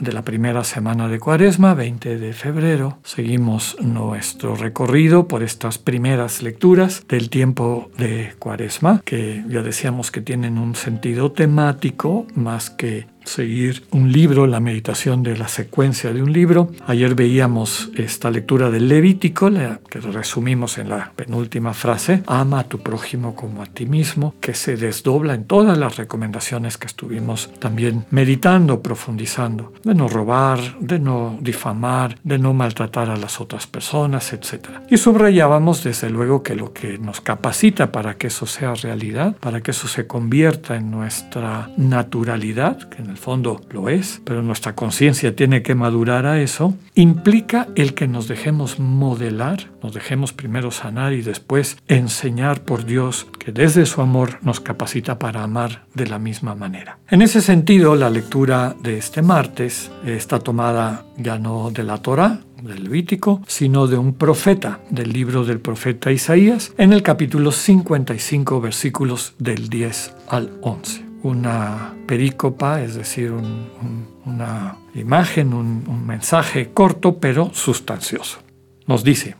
de la primera semana de Cuaresma, 20 de febrero, seguimos nuestro recorrido por estas primeras lecturas del tiempo de Cuaresma, que ya decíamos que tienen un sentido temático más que seguir un libro, la meditación de la secuencia de un libro. Ayer veíamos esta lectura del Levítico, que resumimos en la penúltima frase, ama a tu prójimo como a ti mismo, que se desdobla en todas las recomendaciones que estuvimos también meditando, profundizando, de no robar, de no difamar, de no maltratar a las otras personas, etc. Y subrayábamos desde luego que lo que nos capacita para que eso sea realidad, para que eso se convierta en nuestra naturalidad, que en el fondo lo es, pero nuestra conciencia tiene que madurar a eso, implica el que nos dejemos modelar, nos dejemos primero sanar y después enseñar por Dios que desde su amor nos capacita para amar de la misma manera. En ese sentido, la lectura de este martes está tomada ya no de la Torah, del Levítico, sino de un profeta, del libro del profeta Isaías, en el capítulo 55, versículos del 10 al 11 una perícopa, es decir, una imagen, un mensaje corto pero sustancioso. Nos dice,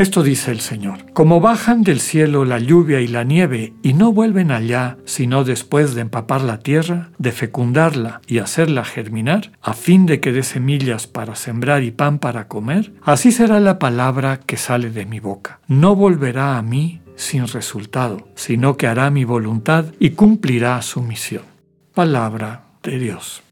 esto dice el Señor, como bajan del cielo la lluvia y la nieve y no vuelven allá sino después de empapar la tierra, de fecundarla y hacerla germinar, a fin de que dé semillas para sembrar y pan para comer, así será la palabra que sale de mi boca. No volverá a mí sin resultado, sino que hará mi voluntad y cumplirá su misión. Palabra de Dios.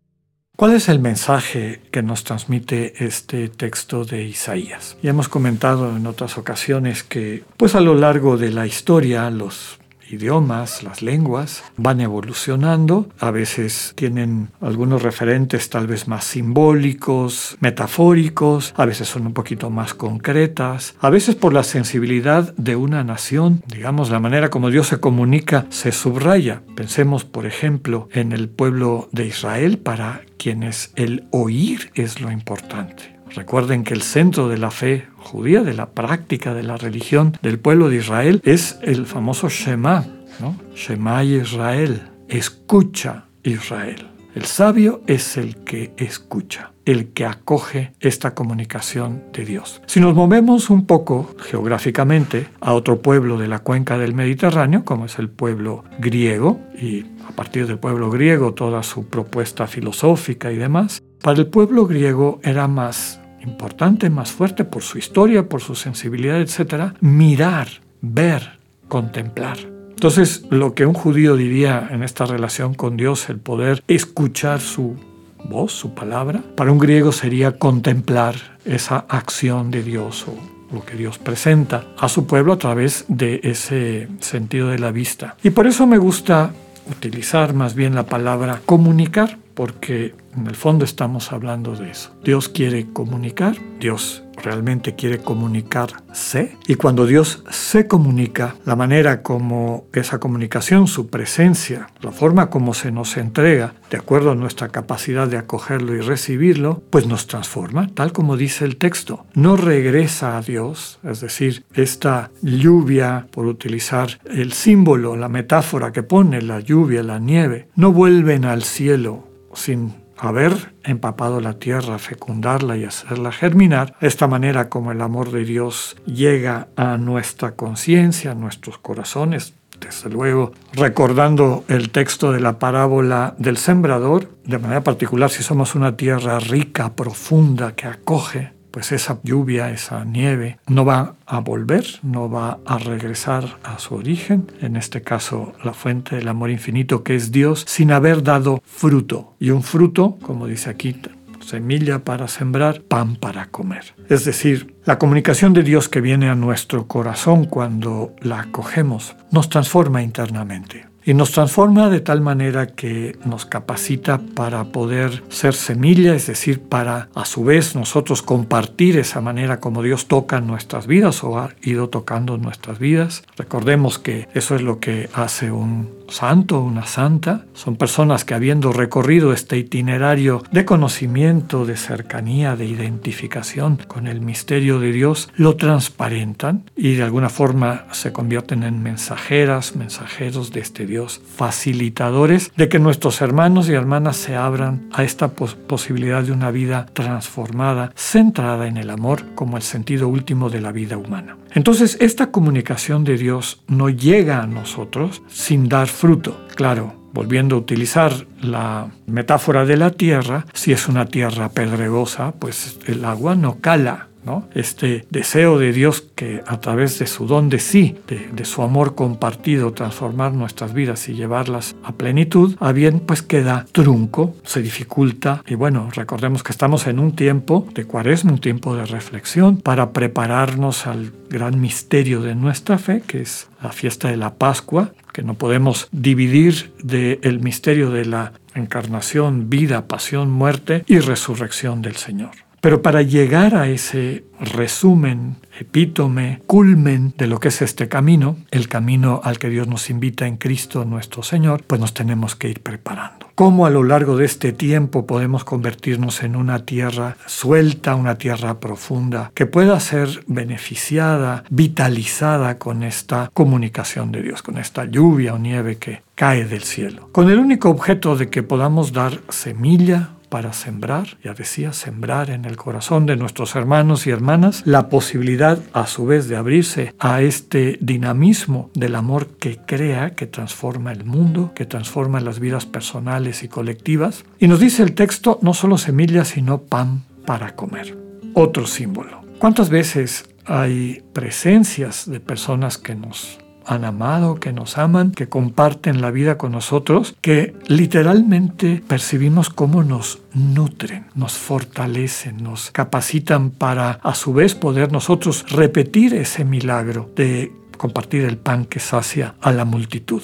¿Cuál es el mensaje que nos transmite este texto de Isaías? Ya hemos comentado en otras ocasiones que, pues a lo largo de la historia, los idiomas, las lenguas, van evolucionando, a veces tienen algunos referentes tal vez más simbólicos, metafóricos, a veces son un poquito más concretas, a veces por la sensibilidad de una nación, digamos, la manera como Dios se comunica se subraya. Pensemos, por ejemplo, en el pueblo de Israel para quienes el oír es lo importante. Recuerden que el centro de la fe judía, de la práctica de la religión del pueblo de Israel, es el famoso Shema, ¿no? Shema Israel, escucha Israel. El sabio es el que escucha, el que acoge esta comunicación de Dios. Si nos movemos un poco geográficamente a otro pueblo de la cuenca del Mediterráneo, como es el pueblo griego, y a partir del pueblo griego toda su propuesta filosófica y demás, para el pueblo griego era más importante, más fuerte por su historia, por su sensibilidad, etc., mirar, ver, contemplar. Entonces, lo que un judío diría en esta relación con Dios, el poder escuchar su voz, su palabra, para un griego sería contemplar esa acción de Dios o lo que Dios presenta a su pueblo a través de ese sentido de la vista. Y por eso me gusta utilizar más bien la palabra comunicar, porque en el fondo estamos hablando de eso. Dios quiere comunicar, Dios realmente quiere comunicarse y cuando Dios se comunica, la manera como esa comunicación, su presencia, la forma como se nos entrega, de acuerdo a nuestra capacidad de acogerlo y recibirlo, pues nos transforma, tal como dice el texto. No regresa a Dios, es decir, esta lluvia, por utilizar el símbolo, la metáfora que pone la lluvia, la nieve, no vuelven al cielo sin haber empapado la tierra, fecundarla y hacerla germinar, esta manera como el amor de Dios llega a nuestra conciencia, a nuestros corazones, desde luego, recordando el texto de la parábola del sembrador, de manera particular si somos una tierra rica, profunda, que acoge, pues esa lluvia, esa nieve, no va a volver, no va a regresar a su origen, en este caso la fuente del amor infinito que es Dios, sin haber dado fruto. Y un fruto, como dice aquí, semilla para sembrar, pan para comer. Es decir, la comunicación de Dios que viene a nuestro corazón cuando la acogemos nos transforma internamente. Y nos transforma de tal manera que nos capacita para poder ser semilla, es decir, para a su vez nosotros compartir esa manera como Dios toca nuestras vidas o ha ido tocando nuestras vidas. Recordemos que eso es lo que hace un santo, una santa. Son personas que habiendo recorrido este itinerario de conocimiento, de cercanía, de identificación con el misterio de Dios, lo transparentan y de alguna forma se convierten en mensajeras, mensajeros de este Dios, facilitadores de que nuestros hermanos y hermanas se abran a esta posibilidad de una vida transformada, centrada en el amor como el sentido último de la vida humana. Entonces, esta comunicación de Dios no llega a nosotros sin dar fruto. Claro, volviendo a utilizar la metáfora de la tierra, si es una tierra pedregosa, pues el agua no cala este deseo de Dios que a través de su don de sí, de, su amor compartido, transformar nuestras vidas y llevarlas a plenitud, a bien pues queda trunco, se dificulta y bueno, recordemos que estamos en un tiempo de cuaresma, un tiempo de reflexión para prepararnos al gran misterio de nuestra fe, que es la fiesta de la Pascua, que no podemos dividir del misterio de la encarnación, vida, pasión, muerte y resurrección del Señor. Pero para llegar a ese resumen, epítome, culmen de lo que es este camino, el camino al que Dios nos invita en Cristo nuestro Señor, pues nos tenemos que ir preparando. ¿Cómo a lo largo de este tiempo podemos convertirnos en una tierra suelta, una tierra profunda, que pueda ser beneficiada, vitalizada con esta comunicación de Dios, con esta lluvia o nieve que cae del cielo? Con el único objeto de que podamos dar semilla, para sembrar, ya decía, sembrar en el corazón de nuestros hermanos y hermanas la posibilidad a su vez de abrirse a este dinamismo del amor que crea, que transforma el mundo, que transforma las vidas personales y colectivas. Y nos dice el texto, no solo semillas, sino pan para comer. Otro símbolo. ¿Cuántas veces hay presencias de personas que nos han amado, que nos aman, que comparten la vida con nosotros, que literalmente percibimos cómo nos nutren, nos fortalecen, nos capacitan para a su vez poder nosotros repetir ese milagro de compartir el pan que sacia a la multitud.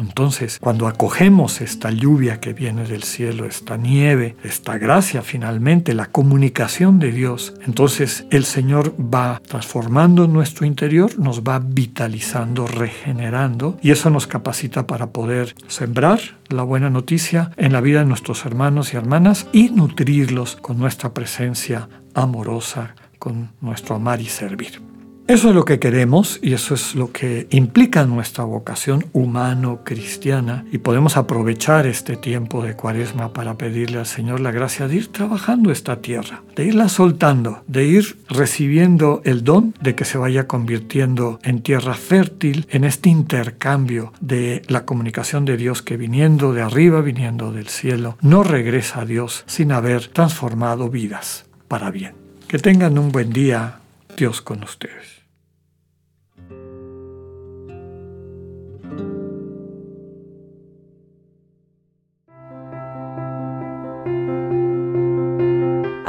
Entonces, cuando acogemos esta lluvia que viene del cielo, esta nieve, esta gracia finalmente, la comunicación de Dios, entonces el Señor va transformando nuestro interior, nos va vitalizando, regenerando y eso nos capacita para poder sembrar la buena noticia en la vida de nuestros hermanos y hermanas y nutrirlos con nuestra presencia amorosa, con nuestro amar y servir. Eso es lo que queremos y eso es lo que implica nuestra vocación humano-cristiana y podemos aprovechar este tiempo de cuaresma para pedirle al Señor la gracia de ir trabajando esta tierra, de irla soltando, de ir recibiendo el don de que se vaya convirtiendo en tierra fértil en este intercambio de la comunicación de Dios que viniendo de arriba, viniendo del cielo, no regresa a Dios sin haber transformado vidas para bien. Que tengan un buen día, Dios con ustedes.